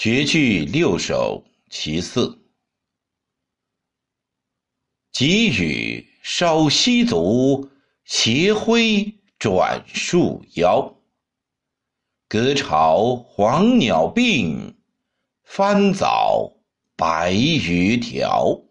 绝句六首其四。急雨烧溪足，斜晖转树腰。隔巢黄鸟病，翻藻白鱼条。